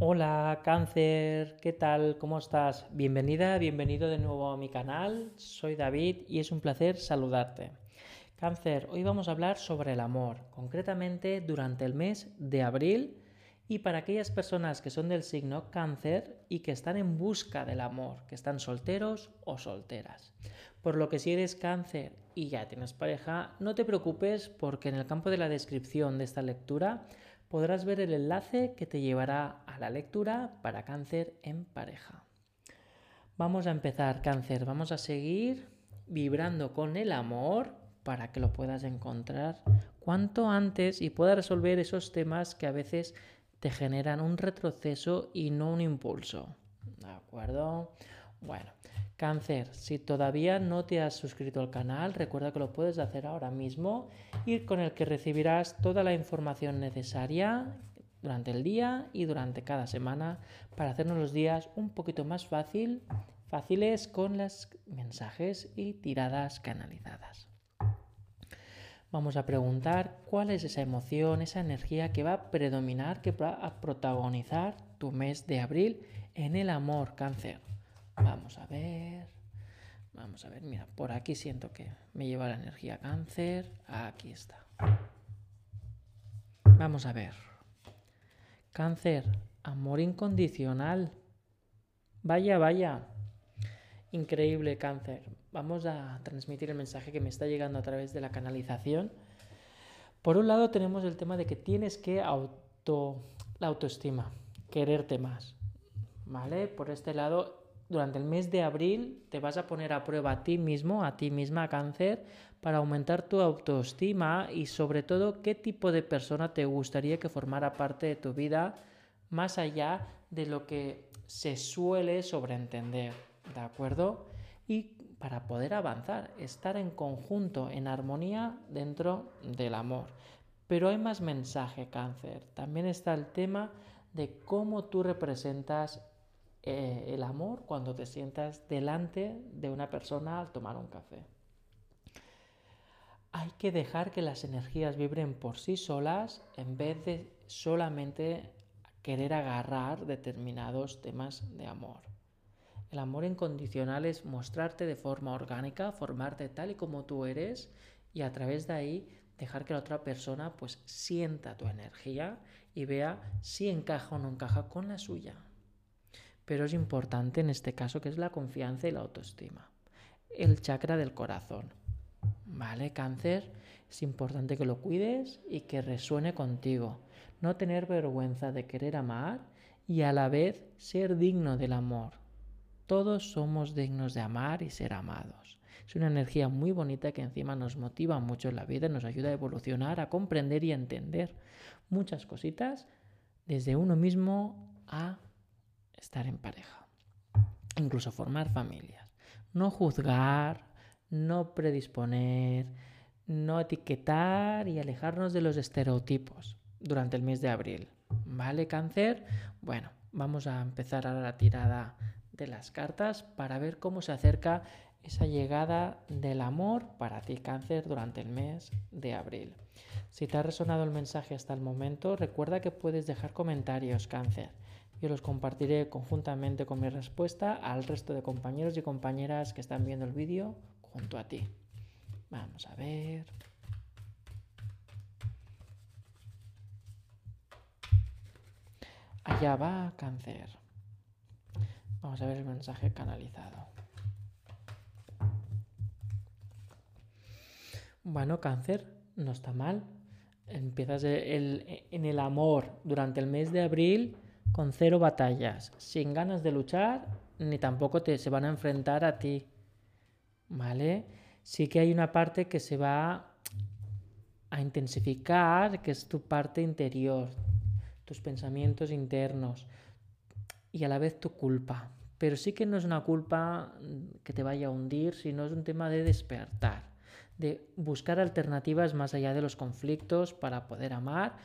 Hola, cáncer, ¿qué tal? ¿Cómo estás? Bienvenida, bienvenido de nuevo a mi canal. Soy David y es un placer saludarte. Cáncer, hoy vamos a hablar sobre el amor, concretamente durante el mes de abril y para aquellas personas que son del signo cáncer y que están en busca del amor, que están solteros o solteras. Por lo que si eres cáncer y ya tienes pareja, no te preocupes porque en el campo de la descripción de esta lectura podrás ver el enlace que te llevará a la lectura para cáncer en pareja. Vamos a empezar, cáncer, vamos a seguir vibrando con el amor para que lo puedas encontrar cuanto antes y puedas resolver esos temas que a veces te generan un retroceso y no un impulso. ¿De acuerdo? Bueno, cáncer, si todavía no te has suscrito al canal, recuerda que lo puedes hacer ahora mismo, ir con el que recibirás toda la información necesaria durante el día y durante cada semana para hacernos los días un poquito más fácil, fáciles con los mensajes y tiradas canalizadas. Vamos a preguntar cuál es esa emoción, esa energía que va a predominar, que va a protagonizar tu mes de abril en el amor, cáncer. Vamos a ver. Vamos a ver, mira, por aquí siento que me lleva la energía cáncer. Aquí está. Vamos a ver. Cáncer, amor incondicional. Vaya, vaya. Increíble cáncer. Vamos a transmitir el mensaje que me está llegando a través de la canalización. Por un lado tenemos el tema de que tienes que auto la autoestima, quererte más. ¿Vale? Por este lado durante el mes de abril te vas a poner a prueba a ti mismo, a ti misma, cáncer, para aumentar tu autoestima y sobre todo qué tipo de persona te gustaría que formara parte de tu vida más allá de lo que se suele sobreentender, ¿de acuerdo? Y para poder avanzar, estar en conjunto, en armonía dentro del amor. Pero hay más mensaje, cáncer. También está el tema de cómo tú representas eh, el amor cuando te sientas delante de una persona al tomar un café. Hay que dejar que las energías vibren por sí solas en vez de solamente querer agarrar determinados temas de amor. El amor incondicional es mostrarte de forma orgánica, formarte tal y como tú eres y a través de ahí dejar que la otra persona pues sienta tu energía y vea si encaja o no encaja con la suya pero es importante en este caso que es la confianza y la autoestima. El chakra del corazón. ¿Vale? Cáncer, es importante que lo cuides y que resuene contigo. No tener vergüenza de querer amar y a la vez ser digno del amor. Todos somos dignos de amar y ser amados. Es una energía muy bonita que encima nos motiva mucho en la vida, nos ayuda a evolucionar, a comprender y a entender muchas cositas desde uno mismo a estar en pareja, incluso formar familias. No juzgar, no predisponer, no etiquetar y alejarnos de los estereotipos durante el mes de abril. ¿Vale, cáncer? Bueno, vamos a empezar ahora la tirada de las cartas para ver cómo se acerca esa llegada del amor para ti, cáncer, durante el mes de abril. Si te ha resonado el mensaje hasta el momento, recuerda que puedes dejar comentarios, cáncer. Yo los compartiré conjuntamente con mi respuesta al resto de compañeros y compañeras que están viendo el vídeo junto a ti. Vamos a ver. Allá va cáncer. Vamos a ver el mensaje canalizado. Bueno, cáncer, no está mal. Empiezas en el amor durante el mes de abril con cero batallas, sin ganas de luchar, ni tampoco te, se van a enfrentar a ti. ¿Vale? Sí que hay una parte que se va a intensificar, que es tu parte interior, tus pensamientos internos y a la vez tu culpa. Pero sí que no es una culpa que te vaya a hundir, sino es un tema de despertar, de buscar alternativas más allá de los conflictos para poder amar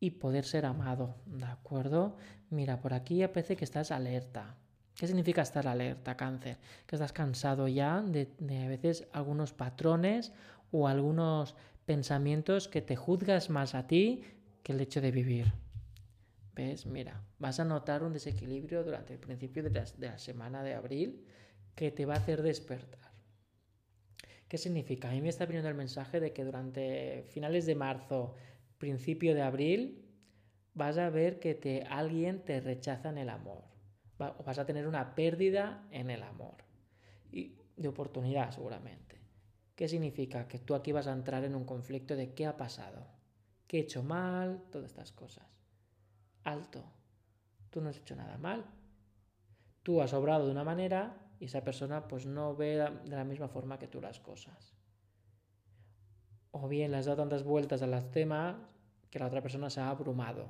y poder ser amado, ¿de acuerdo? Mira, por aquí aparece que estás alerta. ¿Qué significa estar alerta, cáncer? Que estás cansado ya de, de a veces algunos patrones o algunos pensamientos que te juzgas más a ti que el hecho de vivir. ¿Ves? Mira, vas a notar un desequilibrio durante el principio de la, semana de abril que te va a hacer despertar. ¿Qué significa? A mí me está viniendo el mensaje de que durante finales de marzo, principio de abril, vas a ver que te, alguien te rechaza en el amor. vas a tener una pérdida en el amor. Y de oportunidad, seguramente. ¿Qué significa? Que tú aquí vas a entrar en un conflicto de qué ha pasado, qué he hecho mal, todas estas cosas alto. Tú no has hecho nada mal. Tú has obrado de una manera y esa persona pues no ve de la misma forma que tú las cosas. O bien le has dado tantas vueltas a los temas que la otra persona se ha abrumado.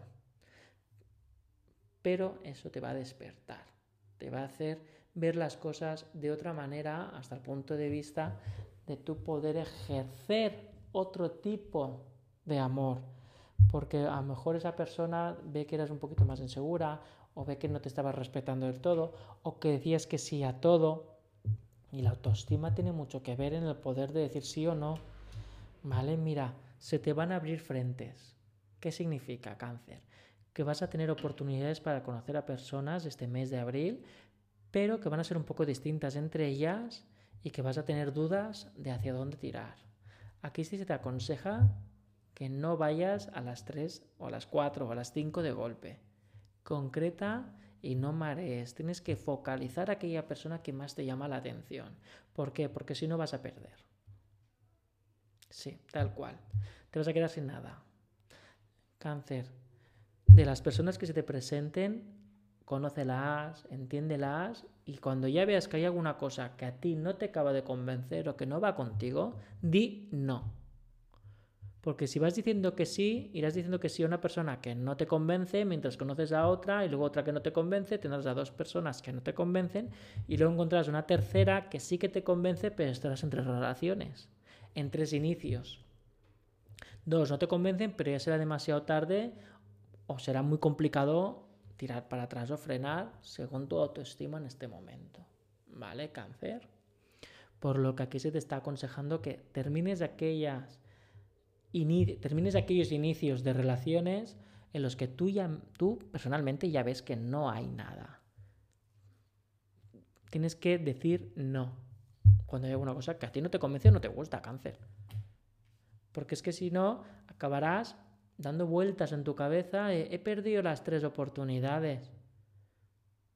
Pero eso te va a despertar, te va a hacer ver las cosas de otra manera hasta el punto de vista de tu poder ejercer otro tipo de amor, porque a lo mejor esa persona ve que eras un poquito más insegura o ve que no te estabas respetando del todo o que decías que sí a todo. Y la autoestima tiene mucho que ver en el poder de decir sí o no. ¿Vale? Mira, se te van a abrir frentes. ¿Qué significa cáncer? Que vas a tener oportunidades para conocer a personas este mes de abril, pero que van a ser un poco distintas entre ellas y que vas a tener dudas de hacia dónde tirar. Aquí sí se te aconseja que no vayas a las 3 o a las 4 o a las 5 de golpe. Concreta y no marees. Tienes que focalizar a aquella persona que más te llama la atención. ¿Por qué? Porque si no vas a perder. Sí, tal cual. Te vas a quedar sin nada. Cáncer. De las personas que se te presenten, conócelas, entiéndelas y cuando ya veas que hay alguna cosa que a ti no te acaba de convencer o que no va contigo, di no. Porque si vas diciendo que sí, irás diciendo que sí a una persona que no te convence, mientras conoces a otra, y luego otra que no te convence, tendrás a dos personas que no te convencen, y luego encontrarás una tercera que sí que te convence, pero estarás en tres relaciones, en tres inicios. Dos no te convencen, pero ya será demasiado tarde o será muy complicado tirar para atrás o frenar según tu autoestima en este momento. ¿Vale? Cáncer. Por lo que aquí se te está aconsejando que termines aquellas termines aquellos inicios de relaciones en los que tú, ya, tú personalmente ya ves que no hay nada. Tienes que decir no cuando hay alguna cosa que a ti no te convence o no te gusta, cáncer. Porque es que si no, acabarás dando vueltas en tu cabeza. he perdido las tres oportunidades.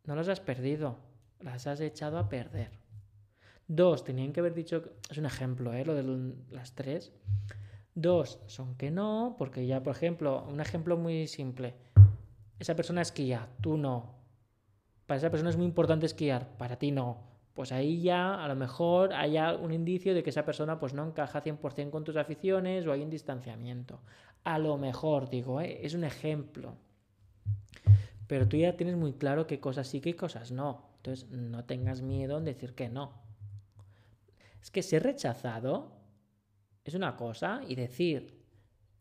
No las has perdido, las has echado a perder. Dos, tenían que haber dicho, es un ejemplo, ¿eh? lo de las tres. Dos son que no, porque ya, por ejemplo, un ejemplo muy simple. Esa persona esquía, tú no. Para esa persona es muy importante esquiar, para ti no. Pues ahí ya a lo mejor hay un indicio de que esa persona pues no encaja 100% con tus aficiones o hay un distanciamiento. A lo mejor, digo, ¿eh? es un ejemplo. Pero tú ya tienes muy claro qué cosas sí, qué cosas no. Entonces no tengas miedo en decir que no. Es que ser rechazado es una cosa y decir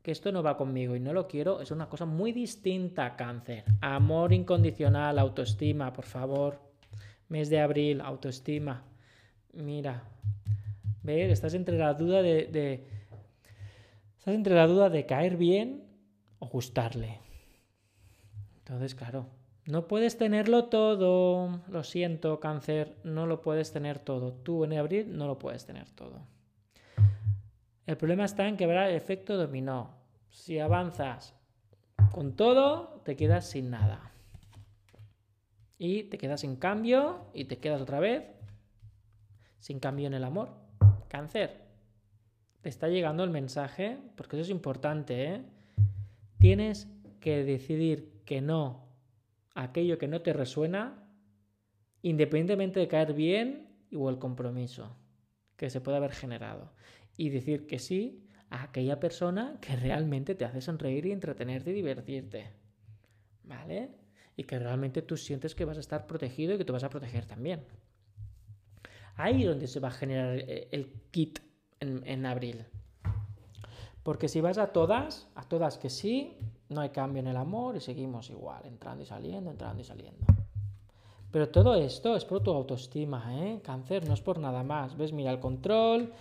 que esto no va conmigo y no lo quiero es una cosa muy distinta a cáncer. Amor incondicional, autoestima, por favor. Mes de abril, autoestima. Mira, ver, estás entre la duda de, estás entre la duda de caer bien o gustarle. Entonces, claro, no puedes tenerlo todo. Lo siento, cáncer, no lo puedes tener todo. Tú en abril no lo puedes tener todo. El problema está en que habrá efecto dominó. Si avanzas con todo, te quedas sin nada. Y te quedas sin cambio y te quedas otra vez sin cambio en el amor. Cáncer. Te está llegando el mensaje, porque eso es importante, ¿eh? Tienes que decidir que no aquello que no te resuena, independientemente de caer bien o el compromiso que se puede haber generado y decir que sí a aquella persona que realmente te hace sonreír y entretenerte y divertirte. ¿Vale? Y que realmente tú sientes que vas a estar protegido y que te vas a proteger también. Ahí es donde se va a generar eh, el kit en, en abril. Porque si vas a todas, a todas que sí, no hay cambio en el amor y seguimos igual, entrando y saliendo, entrando y saliendo. Pero todo esto es por tu autoestima, ¿eh? Cáncer, no es por nada más. ¿Ves? Mira el control,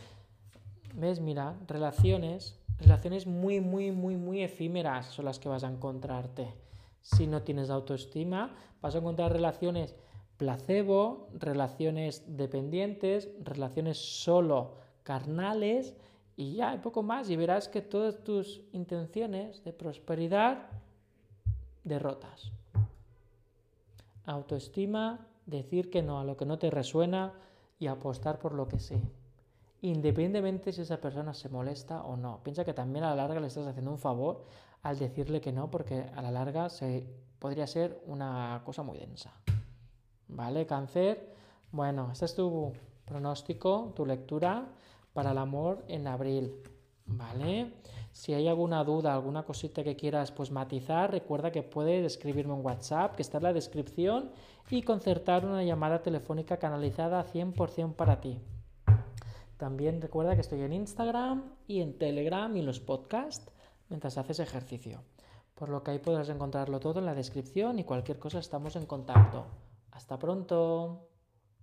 ¿Ves? Mira, relaciones, relaciones muy, muy, muy, muy efímeras son las que vas a encontrarte. Si no tienes autoestima, vas a encontrar relaciones placebo, relaciones dependientes, relaciones solo carnales y ya, un poco más, y verás que todas tus intenciones de prosperidad derrotas. Autoestima, decir que no a lo que no te resuena y apostar por lo que sí. Independientemente si esa persona se molesta o no. Piensa que también a la larga le estás haciendo un favor al decirle que no, porque a la larga se, podría ser una cosa muy densa. ¿Vale, cáncer? Bueno, este es tu pronóstico, tu lectura para el amor en abril. ¿Vale? Si hay alguna duda, alguna cosita que quieras pues matizar, recuerda que puedes escribirme un WhatsApp que está en la descripción y concertar una llamada telefónica canalizada 100% para ti. También recuerda que estoy en Instagram y en Telegram y en los podcasts mientras haces ejercicio. Por lo que ahí podrás encontrarlo todo en la descripción y cualquier cosa estamos en contacto. Hasta pronto.